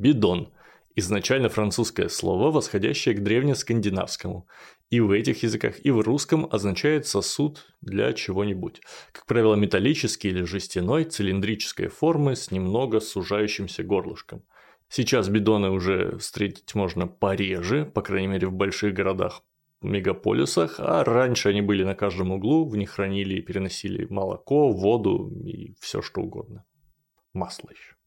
Бидон – изначально французское слово, восходящее к древнескандинавскому. И в этих языках, и в русском означает сосуд для чего-нибудь. Как правило, металлический или жестяной, цилиндрической формы с немного сужающимся горлышком. Сейчас бидоны уже встретить можно пореже, по крайней мере в больших городах, мегаполисах, а раньше они были на каждом углу, в них хранили и переносили молоко, воду и все что угодно. Масло еще.